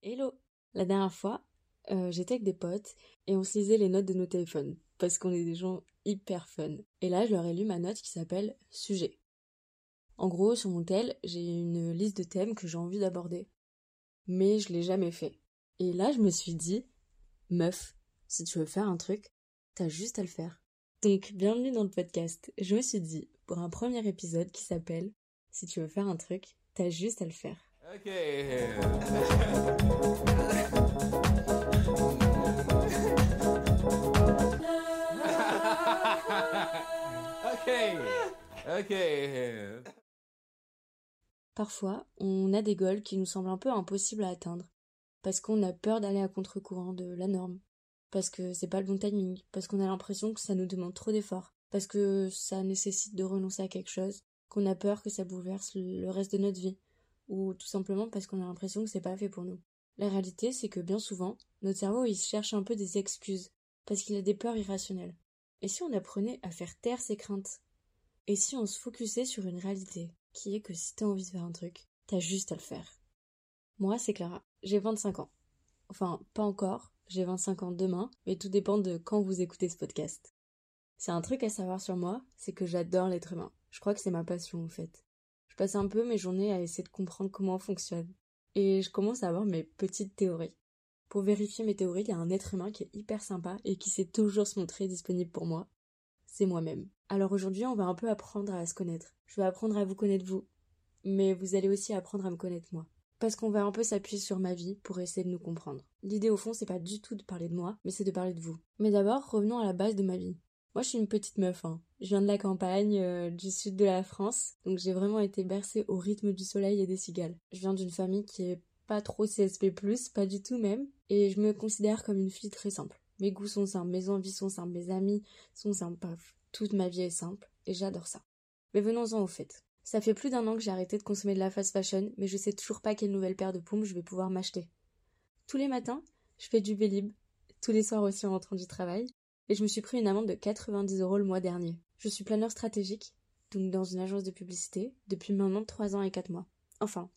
Hello La dernière fois, euh, j'étais avec des potes et on se lisait les notes de nos téléphones parce qu'on est des gens hyper fun. Et là, je leur ai lu ma note qui s'appelle Sujet. En gros, sur mon tel, j'ai une liste de thèmes que j'ai envie d'aborder. Mais je l'ai jamais fait. Et là, je me suis dit, meuf, si tu veux faire un truc, t'as juste à le faire. Donc, bienvenue dans le podcast. Je me suis dit, pour un premier épisode qui s'appelle Si tu veux faire un truc, t'as juste à le faire. Ok. ok. Ok. Parfois, on a des goals qui nous semblent un peu impossibles à atteindre, parce qu'on a peur d'aller à contre-courant de la norme, parce que c'est pas le bon timing, parce qu'on a l'impression que ça nous demande trop d'efforts, parce que ça nécessite de renoncer à quelque chose, qu'on a peur que ça bouleverse le reste de notre vie, ou tout simplement parce qu'on a l'impression que c'est pas fait pour nous. La réalité, c'est que bien souvent, notre cerveau il cherche un peu des excuses, parce qu'il a des peurs irrationnelles. Et si on apprenait à faire taire ses craintes? Et si on se focusait sur une réalité, qui est que si t'as envie de faire un truc, t'as juste à le faire? Moi, c'est Clara. J'ai 25 ans. Enfin, pas encore. J'ai 25 ans demain, mais tout dépend de quand vous écoutez ce podcast. C'est un truc à savoir sur moi, c'est que j'adore l'être humain. Je crois que c'est ma passion, en fait. Je passe un peu mes journées à essayer de comprendre comment on fonctionne. Et je commence à avoir mes petites théories. Pour vérifier mes théories, il y a un être humain qui est hyper sympa et qui sait toujours se montrer disponible pour moi. C'est moi-même. Alors aujourd'hui, on va un peu apprendre à se connaître. Je vais apprendre à vous connaître vous. Mais vous allez aussi apprendre à me connaître moi. Parce qu'on va un peu s'appuyer sur ma vie pour essayer de nous comprendre. L'idée au fond, c'est pas du tout de parler de moi, mais c'est de parler de vous. Mais d'abord, revenons à la base de ma vie. Moi, je suis une petite meuf, hein. Je viens de la campagne, euh, du sud de la France, donc j'ai vraiment été bercée au rythme du soleil et des cigales. Je viens d'une famille qui est pas trop CSP+, pas du tout même, et je me considère comme une fille très simple. Mes goûts sont simples, mes envies sont simples, mes amis sont simples. Toute ma vie est simple, et j'adore ça. Mais venons-en au fait. Ça fait plus d'un an que j'ai arrêté de consommer de la fast fashion, mais je sais toujours pas quelle nouvelle paire de pompes je vais pouvoir m'acheter. Tous les matins, je fais du Vélib, tous les soirs aussi en rentrant du travail, et je me suis pris une amende de 90 euros le mois dernier. Je suis planeur stratégique, donc dans une agence de publicité, depuis maintenant 3 ans et 4 mois. Enfin,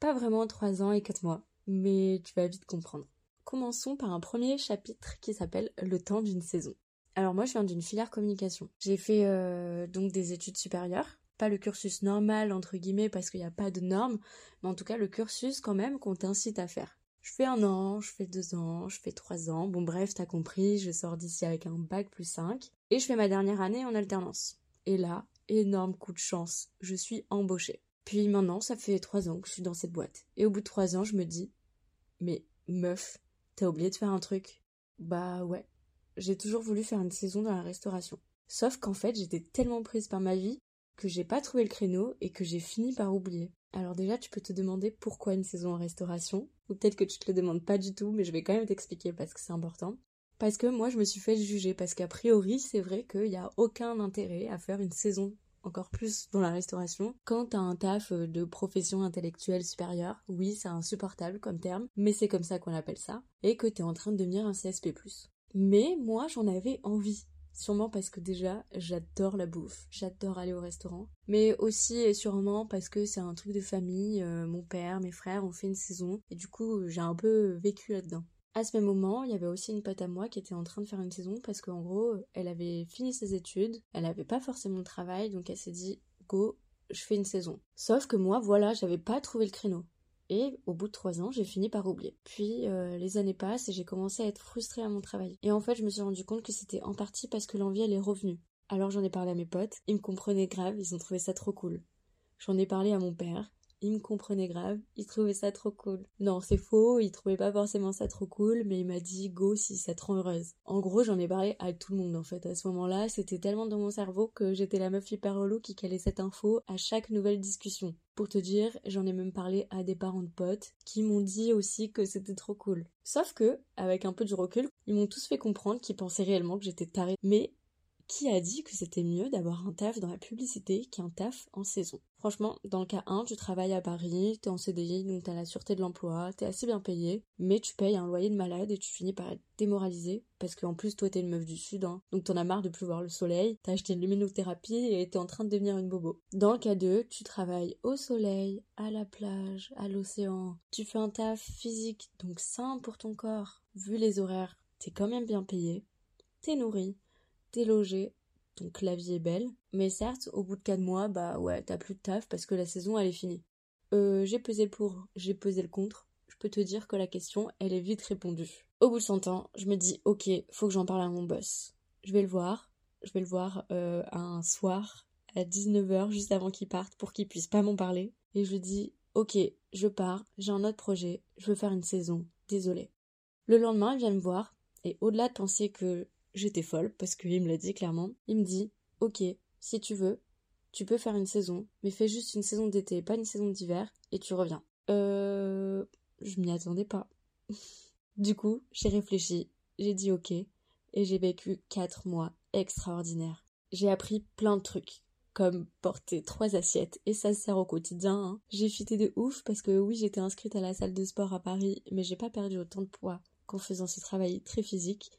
pas vraiment 3 ans et 4 mois, mais tu vas vite comprendre. Commençons par un premier chapitre qui s'appelle Le temps d'une saison. Alors moi je viens d'une filière communication. J'ai fait euh, donc des études supérieures, pas le cursus normal entre guillemets parce qu'il n'y a pas de normes, mais en tout cas le cursus quand même qu'on t'incite à faire. Je fais un an, je fais deux ans, je fais trois ans, bon bref, t'as compris, je sors d'ici avec un bac plus 5, et je fais ma dernière année en alternance. Et là, énorme coup de chance, je suis embauchée. Puis maintenant, ça fait trois ans que je suis dans cette boîte. Et au bout de trois ans, je me dis, mais meuf, t'as oublié de faire un truc Bah ouais, j'ai toujours voulu faire une saison dans la restauration. Sauf qu'en fait, j'étais tellement prise par ma vie que j'ai pas trouvé le créneau et que j'ai fini par oublier. Alors déjà, tu peux te demander pourquoi une saison en restauration, ou peut-être que tu te le demandes pas du tout, mais je vais quand même t'expliquer parce que c'est important. Parce que moi, je me suis fait juger, parce qu'a priori, c'est vrai qu'il n'y a aucun intérêt à faire une saison encore plus dans la restauration. Quand t'as un taf de profession intellectuelle supérieure, oui, c'est insupportable comme terme, mais c'est comme ça qu'on appelle ça, et que t'es en train de devenir un CSP+. Mais moi, j'en avais envie. Sûrement parce que déjà, j'adore la bouffe, j'adore aller au restaurant. Mais aussi et sûrement parce que c'est un truc de famille, euh, mon père, mes frères ont fait une saison, et du coup, j'ai un peu vécu là-dedans. À ce même moment, il y avait aussi une pote à moi qui était en train de faire une saison parce qu'en gros, elle avait fini ses études, elle avait pas forcément de travail, donc elle s'est dit, go, je fais une saison. Sauf que moi, voilà, j'avais pas trouvé le créneau. Et au bout de trois ans, j'ai fini par oublier. Puis euh, les années passent et j'ai commencé à être frustrée à mon travail. Et en fait, je me suis rendu compte que c'était en partie parce que l'envie, elle est revenue. Alors j'en ai parlé à mes potes, ils me comprenaient grave, ils ont trouvé ça trop cool. J'en ai parlé à mon père, il me comprenait grave, il trouvait ça trop cool. Non, c'est faux, il trouvait pas forcément ça trop cool, mais il m'a dit go si ça te rend heureuse. En gros, j'en ai parlé à tout le monde en fait. À ce moment-là, c'était tellement dans mon cerveau que j'étais la meuf hyper relou qui calait cette info à chaque nouvelle discussion. Pour te dire, j'en ai même parlé à des parents de potes qui m'ont dit aussi que c'était trop cool. Sauf que, avec un peu de recul, ils m'ont tous fait comprendre qu'ils pensaient réellement que j'étais tarée. Mais qui a dit que c'était mieux d'avoir un taf dans la publicité qu'un taf en saison? Franchement, dans le cas 1, tu travailles à Paris, t'es en CDI, donc t'as la sûreté de l'emploi, t'es assez bien payé, mais tu payes un loyer de malade et tu finis par être démoralisé, parce qu'en plus toi t'es une meuf du sud, hein, donc t'en as marre de plus voir le soleil, t'as acheté une luminothérapie et t'es en train de devenir une bobo. Dans le cas 2, tu travailles au soleil, à la plage, à l'océan, tu fais un taf physique, donc sain pour ton corps, vu les horaires, t'es quand même bien payé, t'es nourri, t'es logé, donc la vie est belle. Mais certes, au bout de 4 mois, bah ouais, t'as plus de taf parce que la saison elle est finie. Euh, j'ai pesé le pour, j'ai pesé le contre. Je peux te dire que la question, elle est vite répondue. Au bout de 100 ans, je me dis, ok, faut que j'en parle à mon boss. Je vais le voir, je vais le voir euh, un soir à 19h juste avant qu'il parte pour qu'il puisse pas m'en parler. Et je lui dis, ok, je pars, j'ai un autre projet, je veux faire une saison, désolé. Le lendemain, il vient me voir, et au-delà de penser que J'étais folle parce qu'il me l'a dit clairement. Il me dit Ok, si tu veux, tu peux faire une saison, mais fais juste une saison d'été, pas une saison d'hiver, et tu reviens. Euh. Je m'y attendais pas. du coup, j'ai réfléchi, j'ai dit ok, et j'ai vécu quatre mois extraordinaires. J'ai appris plein de trucs, comme porter trois assiettes, et ça se sert au quotidien. Hein. J'ai fité de ouf parce que oui, j'étais inscrite à la salle de sport à Paris, mais j'ai pas perdu autant de poids qu'en faisant ce travail très physique.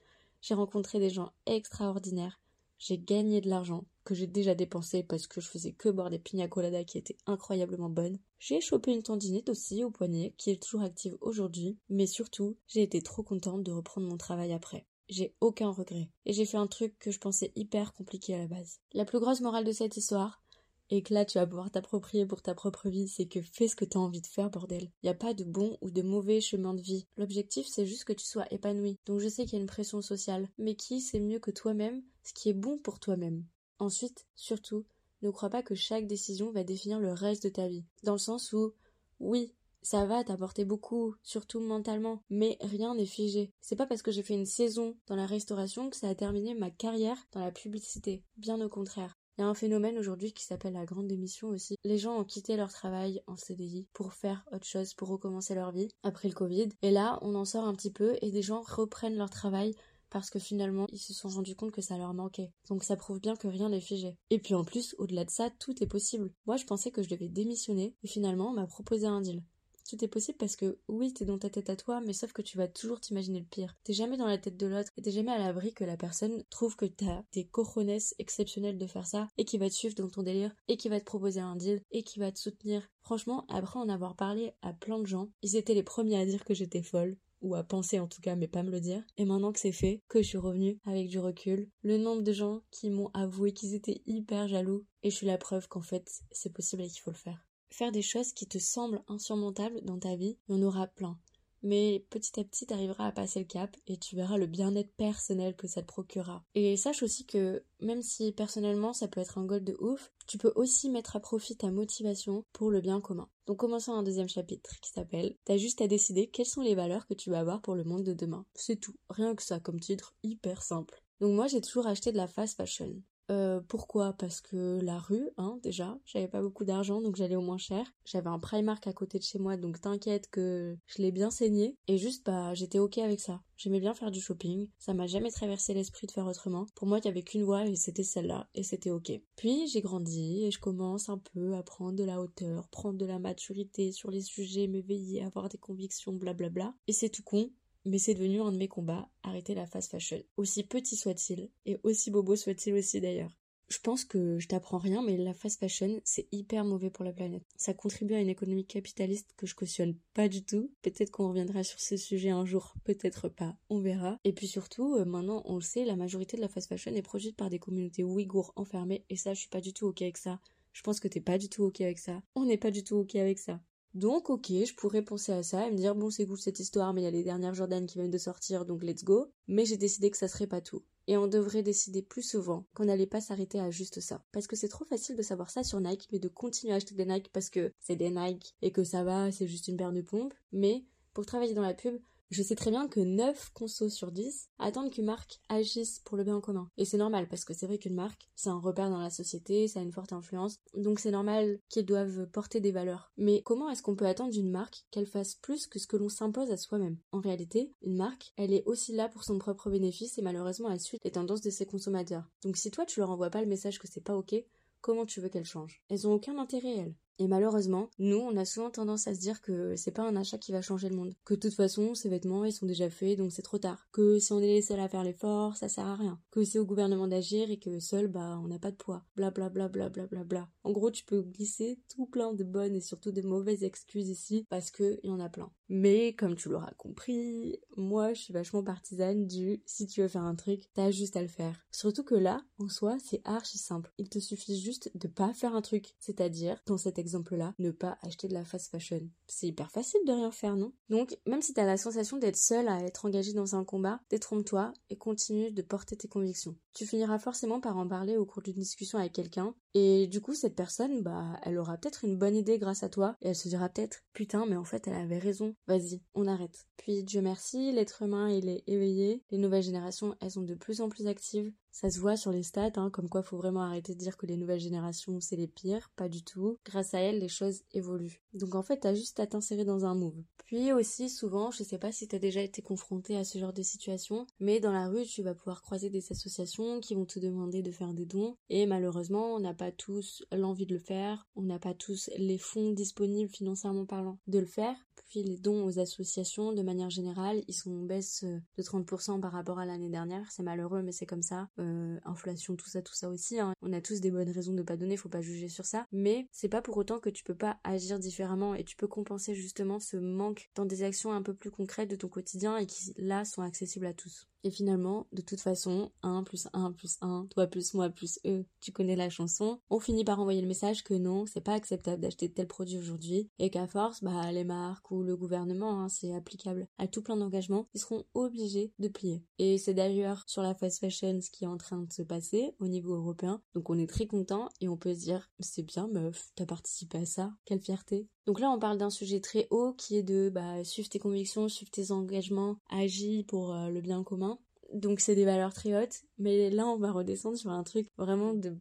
J'ai rencontré des gens extraordinaires. J'ai gagné de l'argent que j'ai déjà dépensé parce que je faisais que boire des pina coladas qui étaient incroyablement bonnes. J'ai chopé une tendinite aussi au poignet qui est toujours active aujourd'hui, mais surtout, j'ai été trop contente de reprendre mon travail après. J'ai aucun regret. Et j'ai fait un truc que je pensais hyper compliqué à la base. La plus grosse morale de cette histoire, et que là tu vas pouvoir t'approprier pour ta propre vie, c'est que fais ce que t'as envie de faire, bordel. Il n'y a pas de bon ou de mauvais chemin de vie. L'objectif c'est juste que tu sois épanoui. Donc je sais qu'il y a une pression sociale, mais qui sait mieux que toi-même ce qui est bon pour toi-même? Ensuite, surtout, ne crois pas que chaque décision va définir le reste de ta vie. Dans le sens où, oui, ça va t'apporter beaucoup, surtout mentalement, mais rien n'est figé. C'est pas parce que j'ai fait une saison dans la restauration que ça a terminé ma carrière dans la publicité. Bien au contraire. Il y a un phénomène aujourd'hui qui s'appelle la grande démission aussi. Les gens ont quitté leur travail en CDI pour faire autre chose, pour recommencer leur vie après le Covid. Et là, on en sort un petit peu et des gens reprennent leur travail parce que finalement ils se sont rendus compte que ça leur manquait. Donc ça prouve bien que rien n'est figé. Et puis en plus, au-delà de ça, tout est possible. Moi je pensais que je devais démissionner et finalement on m'a proposé un deal. Tout est possible parce que oui, t'es dans ta tête à toi, mais sauf que tu vas toujours t'imaginer le pire. T'es jamais dans la tête de l'autre et t'es jamais à l'abri que la personne trouve que t'as des cojones exceptionnels de faire ça et qui va te suivre dans ton délire et qui va te proposer un deal et qui va te soutenir. Franchement, après en avoir parlé à plein de gens, ils étaient les premiers à dire que j'étais folle, ou à penser en tout cas, mais pas me le dire. Et maintenant que c'est fait, que je suis revenue avec du recul, le nombre de gens qui m'ont avoué qu'ils étaient hyper jaloux, et je suis la preuve qu'en fait, c'est possible et qu'il faut le faire faire des choses qui te semblent insurmontables dans ta vie, il y en aura plein. Mais petit à petit, tu arriveras à passer le cap et tu verras le bien-être personnel que ça te procurera. Et sache aussi que même si personnellement ça peut être un goal de ouf, tu peux aussi mettre à profit ta motivation pour le bien commun. Donc commençons un deuxième chapitre qui s'appelle T'as juste à décider quelles sont les valeurs que tu vas avoir pour le monde de demain. C'est tout. Rien que ça comme titre, hyper simple. Donc moi j'ai toujours acheté de la fast fashion. Euh, pourquoi? Parce que la rue, hein, déjà, j'avais pas beaucoup d'argent, donc j'allais au moins cher. J'avais un Primark à côté de chez moi, donc t'inquiète que je l'ai bien saigné. Et juste, bah, j'étais ok avec ça. J'aimais bien faire du shopping, ça m'a jamais traversé l'esprit de faire autrement. Pour moi, il y avait qu'une voie et c'était celle-là, et c'était ok. Puis j'ai grandi et je commence un peu à prendre de la hauteur, prendre de la maturité sur les sujets, m'éveiller, avoir des convictions, blablabla. Et c'est tout con, mais c'est devenu un de mes combats, arrêter la fast fashion. Aussi petit soit-il, et aussi bobo soit-il aussi d'ailleurs. Je pense que je t'apprends rien, mais la fast fashion, c'est hyper mauvais pour la planète. Ça contribue à une économie capitaliste que je cautionne pas du tout. Peut-être qu'on reviendra sur ce sujet un jour, peut-être pas, on verra. Et puis surtout, euh, maintenant, on le sait, la majorité de la fast fashion est produite par des communautés ouïghours enfermées, et ça, je suis pas du tout ok avec ça. Je pense que t'es pas du tout ok avec ça. On n'est pas du tout ok avec ça. Donc ok, je pourrais penser à ça et me dire bon c'est cool cette histoire mais il y a les dernières Jordan qui viennent de sortir donc let's go. Mais j'ai décidé que ça serait pas tout. Et on devrait décider plus souvent qu'on n'allait pas s'arrêter à juste ça. Parce que c'est trop facile de savoir ça sur Nike mais de continuer à acheter des Nike parce que c'est des Nike et que ça va, c'est juste une paire de pompe. Mais pour travailler dans la pub, Je sais très bien que 9 consos sur 10 attendent qu'une marque agisse pour le bien commun. Et c'est normal parce que c'est vrai qu'une marque, c'est un repère dans la société, ça a une forte influence, donc c'est normal qu'ils doivent porter des valeurs. Mais comment est-ce qu'on peut attendre d'une marque qu'elle fasse plus que ce que l'on s'impose à soi-même? En réalité, une marque, elle est aussi là pour son propre bénéfice et malheureusement elle suit les tendances de ses consommateurs. Donc si toi tu leur envoies pas le message que c'est pas ok, comment tu veux qu'elles changent Elles ont aucun intérêt, elles. Et malheureusement, nous, on a souvent tendance à se dire que c'est pas un achat qui va changer le monde. Que de toute façon, ces vêtements, ils sont déjà faits, donc c'est trop tard. Que si on est les seuls à faire l'effort, ça sert à rien. Que c'est au gouvernement d'agir et que seul, bah, on n'a pas de poids. Bla bla bla bla bla bla bla. En gros, tu peux glisser tout plein de bonnes et surtout de mauvaises excuses ici parce que y en a plein. Mais, comme tu l'auras compris, moi, je suis vachement partisane du si tu veux faire un truc, t'as juste à le faire. Surtout que là, en soi, c'est archi simple. Il te suffit juste de pas faire un truc. C'est-à-dire, dans cet exemple exemple-là, ne pas acheter de la fast fashion. C'est hyper facile de rien faire, non? Donc, même si t'as la sensation d'être seul à être engagé dans un combat, détrompe-toi et continue de porter tes convictions. Tu finiras forcément par en parler au cours d'une discussion avec quelqu'un, et du coup, cette personne, bah, elle aura peut-être une bonne idée grâce à toi, et elle se dira peut-être, putain, mais en fait, elle avait raison. Vas-y, on arrête. Puis, Dieu merci, l'être humain, il est éveillé, les nouvelles générations, elles sont de plus en plus actives, ça se voit sur les stats, hein, comme quoi faut vraiment arrêter de dire que les nouvelles générations c'est les pires, pas du tout. Grâce à elles, les choses évoluent. Donc en fait, t'as juste à t'insérer dans un move. Puis aussi, souvent, je sais pas si t'as déjà été confronté à ce genre de situation, mais dans la rue, tu vas pouvoir croiser des associations qui vont te demander de faire des dons, et malheureusement, on n'a pas tous l'envie de le faire, on n'a pas tous les fonds disponibles financièrement parlant de le faire, puis les dons aux associations, de manière générale, ils sont en baisse de 30% par rapport à l'année dernière. C'est malheureux, mais c'est comme ça. Euh, inflation, tout ça, tout ça aussi. Hein. On a tous des bonnes raisons de pas donner, faut pas juger sur ça. Mais c'est pas pour autant que tu peux pas agir différemment et tu peux compenser justement ce manque dans des actions un peu plus concrètes de ton quotidien et qui là sont accessibles à tous. Et finalement, de toute façon, 1 plus 1 plus 1, toi plus moi plus eux, tu connais la chanson, on finit par envoyer le message que non, c'est pas acceptable d'acheter tel produit aujourd'hui, et qu'à force, bah, les marques ou le gouvernement, hein, c'est applicable à tout plein d'engagements, ils seront obligés de plier. Et c'est d'ailleurs sur la fast fashion ce qui est en train de se passer au niveau européen, donc on est très content et on peut se dire, c'est bien meuf, t'as participé à ça, quelle fierté. Donc là, on parle d'un sujet très haut qui est de bah, suivre tes convictions, suivre tes engagements, agir pour euh, le bien commun. Donc c'est des valeurs très hautes, mais là on va redescendre sur un truc vraiment de,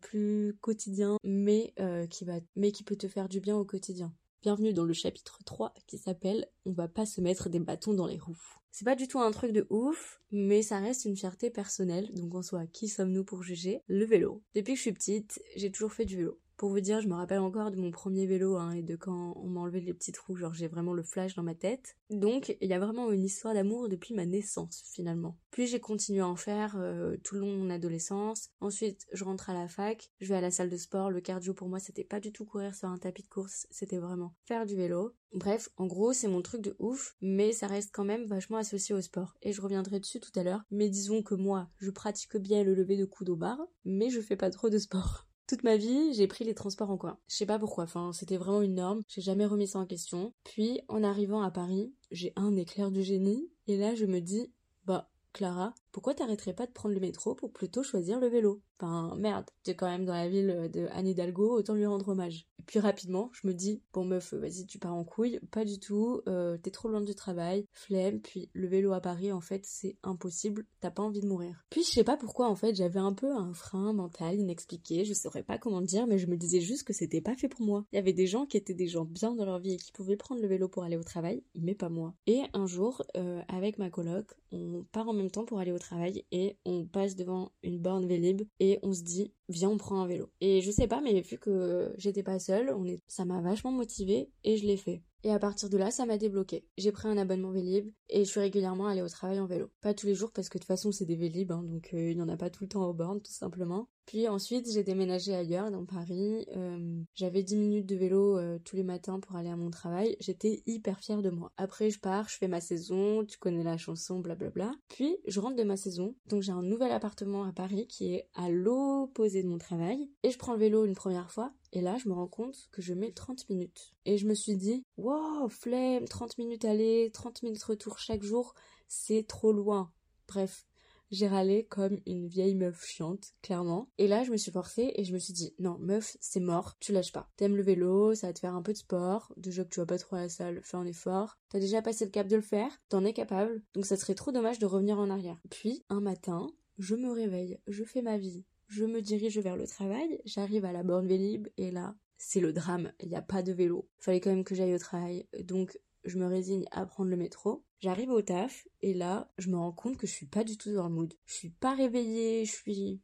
plus quotidien, mais, euh, qui va, mais qui peut te faire du bien au quotidien. Bienvenue dans le chapitre 3 qui s'appelle On va pas se mettre des bâtons dans les roues. C'est pas du tout un truc de ouf, mais ça reste une fierté personnelle, donc en soi, qui sommes-nous pour juger? Le vélo. Depuis que je suis petite, j'ai toujours fait du vélo. Pour vous dire, je me rappelle encore de mon premier vélo hein, et de quand on m'a enlevé les petites roues, genre j'ai vraiment le flash dans ma tête. Donc il y a vraiment une histoire d'amour depuis ma naissance finalement. Puis j'ai continué à en faire euh, tout le long de mon adolescence. Ensuite je rentre à la fac, je vais à la salle de sport. Le cardio pour moi c'était pas du tout courir sur un tapis de course, c'était vraiment faire du vélo. Bref, en gros c'est mon truc de ouf, mais ça reste quand même vachement associé au sport. Et je reviendrai dessus tout à l'heure. Mais disons que moi je pratique bien le lever de coude au bar, mais je fais pas trop de sport. Toute ma vie, j'ai pris les transports en commun. Je sais pas pourquoi, enfin, c'était vraiment une norme, j'ai jamais remis ça en question. Puis, en arrivant à Paris, j'ai un éclair du génie, et là, je me dis, bah, Clara, pourquoi t'arrêterais pas de prendre le métro pour plutôt choisir le vélo? Enfin, merde, t'es quand même dans la ville de Anne Hidalgo, autant lui rendre hommage. Et puis rapidement, je me dis, bon meuf, vas-y, tu pars en couille. Pas du tout, euh, t'es trop loin du travail, flemme, puis le vélo à Paris, en fait, c'est impossible, t'as pas envie de mourir. Puis je sais pas pourquoi, en fait, j'avais un peu un frein mental inexpliqué, je saurais pas comment dire, mais je me disais juste que c'était pas fait pour moi. Il y avait des gens qui étaient des gens bien dans leur vie et qui pouvaient prendre le vélo pour aller au travail, mais pas moi. Et un jour, euh, avec ma coloc, on part en même temps pour aller au travail et on passe devant une borne Vélib et on se dit viens on prend un vélo. Et je sais pas mais vu que j'étais pas seule, on est... ça m'a vachement motivée et je l'ai fait. Et à partir de là, ça m'a débloqué. J'ai pris un abonnement Vélib et je suis régulièrement allée au travail en vélo. Pas tous les jours parce que de toute façon c'est des Vélib, hein, donc euh, il n'y en a pas tout le temps aux bornes tout simplement. Puis ensuite, j'ai déménagé ailleurs, dans Paris. Euh, j'avais 10 minutes de vélo euh, tous les matins pour aller à mon travail. J'étais hyper fière de moi. Après, je pars, je fais ma saison, tu connais la chanson, blablabla. Puis, je rentre de ma saison. Donc, j'ai un nouvel appartement à Paris qui est à l'opposé de mon travail. Et je prends le vélo une première fois. Et là, je me rends compte que je mets 30 minutes. Et je me suis dit, wow, flemme, 30 minutes aller, 30 minutes retour chaque jour, c'est trop loin. Bref, J'ai râlé comme une vieille meuf chiante, clairement. Et là, je me suis forcée et je me suis dit, non, meuf, c'est mort, tu lâches pas. T'aimes le vélo, ça va te faire un peu de sport. Déjà que tu vas pas trop à la salle, fais un effort. T'as déjà passé le cap de le faire, t'en es capable. Donc ça serait trop dommage de revenir en arrière. Puis, un matin, je me réveille, je fais ma vie. Je me dirige vers le travail, j'arrive à la borne Vélib et là, c'est le drame, il n'y a pas de vélo. Fallait quand même que j'aille au travail, donc je me résigne à prendre le métro. J'arrive au taf et là, je me rends compte que je suis pas du tout dans le mood. Je suis pas réveillée, je suis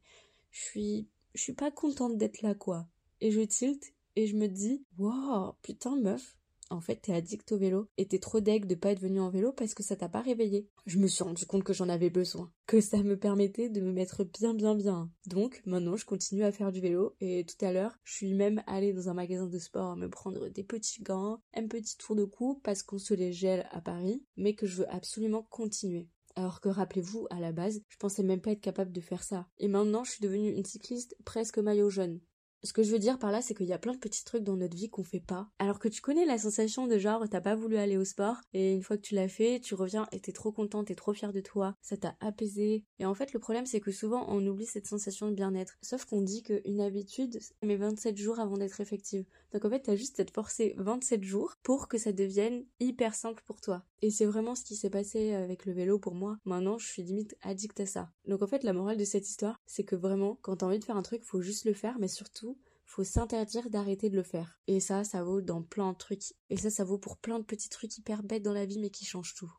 je suis pas contente d'être là quoi. Et je tilt et je me dis "Waouh, putain meuf, en fait t'es addict au vélo et t'es trop deg de pas être venu en vélo parce que ça t'a pas réveillé. Je me suis rendu compte que j'en avais besoin, que ça me permettait de me mettre bien bien bien. Donc maintenant je continue à faire du vélo et tout à l'heure je suis même allée dans un magasin de sport me prendre des petits gants, un petit tour de cou parce qu'on se les gèle à Paris, mais que je veux absolument continuer. Alors que rappelez-vous, à la base, je pensais même pas être capable de faire ça. Et maintenant, je suis devenue une cycliste presque maillot jaune. Ce que je veux dire par là, c'est qu'il y a plein de petits trucs dans notre vie qu'on fait pas. Alors que tu connais la sensation de genre, t'as pas voulu aller au sport, et une fois que tu l'as fait, tu reviens et t'es trop contente, t'es trop fière de toi, ça t'a apaisé. Et en fait, le problème, c'est que souvent, on oublie cette sensation de bien-être. Sauf qu'on dit qu'une habitude met 27 jours avant d'être effective. Donc en fait, t'as juste à te forcer 27 jours pour que ça devienne hyper simple pour toi. Et c'est vraiment ce qui s'est passé avec le vélo pour moi. Maintenant, je suis limite addict à ça. Donc en fait, la morale de cette histoire, c'est que vraiment, quand t'as envie de faire un truc, faut juste le faire, mais surtout, faut s'interdire d'arrêter de le faire. Et ça, ça vaut dans plein de trucs. Et ça, ça vaut pour plein de petits trucs hyper bêtes dans la vie, mais qui changent tout.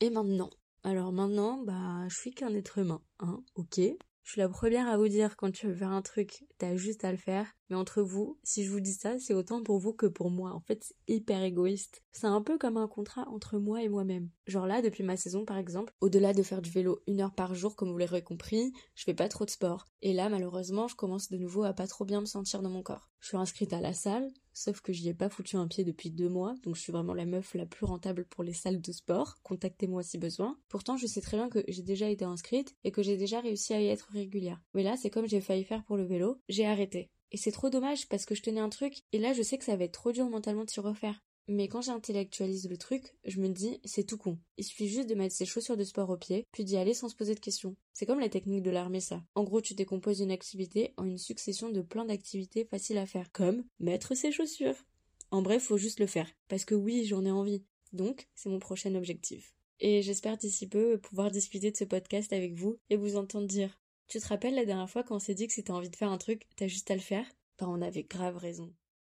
Et maintenant? Alors maintenant, bah, je suis qu'un être humain, hein, ok? Je suis la première à vous dire quand tu veux faire un truc, t'as juste à le faire. Mais entre vous, si je vous dis ça, c'est autant pour vous que pour moi. En fait, c'est hyper égoïste. C'est un peu comme un contrat entre moi et moi-même. Genre là, depuis ma saison par exemple, au-delà de faire du vélo une heure par jour, comme vous l'aurez compris, je fais pas trop de sport. Et là, malheureusement, je commence de nouveau à pas trop bien me sentir dans mon corps. Je suis inscrite à la salle, sauf que j'y ai pas foutu un pied depuis deux mois, donc je suis vraiment la meuf la plus rentable pour les salles de sport. Contactez-moi si besoin. Pourtant, je sais très bien que j'ai déjà été inscrite et que j'ai déjà réussi à y être régulière. Mais là, c'est comme j'ai failli faire pour le vélo, j'ai arrêté. Et c'est trop dommage parce que je tenais un truc et là je sais que ça va être trop dur mentalement de s'y refaire. Mais quand j'intellectualise le truc, je me dis c'est tout con. Il suffit juste de mettre ses chaussures de sport au pied, puis d'y aller sans se poser de questions. C'est comme la technique de l'armée ça. En gros, tu décomposes une activité en une succession de plein d'activités faciles à faire, comme mettre ses chaussures. En bref, faut juste le faire. Parce que oui, j'en ai envie. Donc, c'est mon prochain objectif. Et j'espère d'ici peu pouvoir discuter de ce podcast avec vous et vous entendre dire tu te rappelles la dernière fois quand on s'est dit que si t'as envie de faire un truc, t'as juste à le faire? Bah on avait grave raison.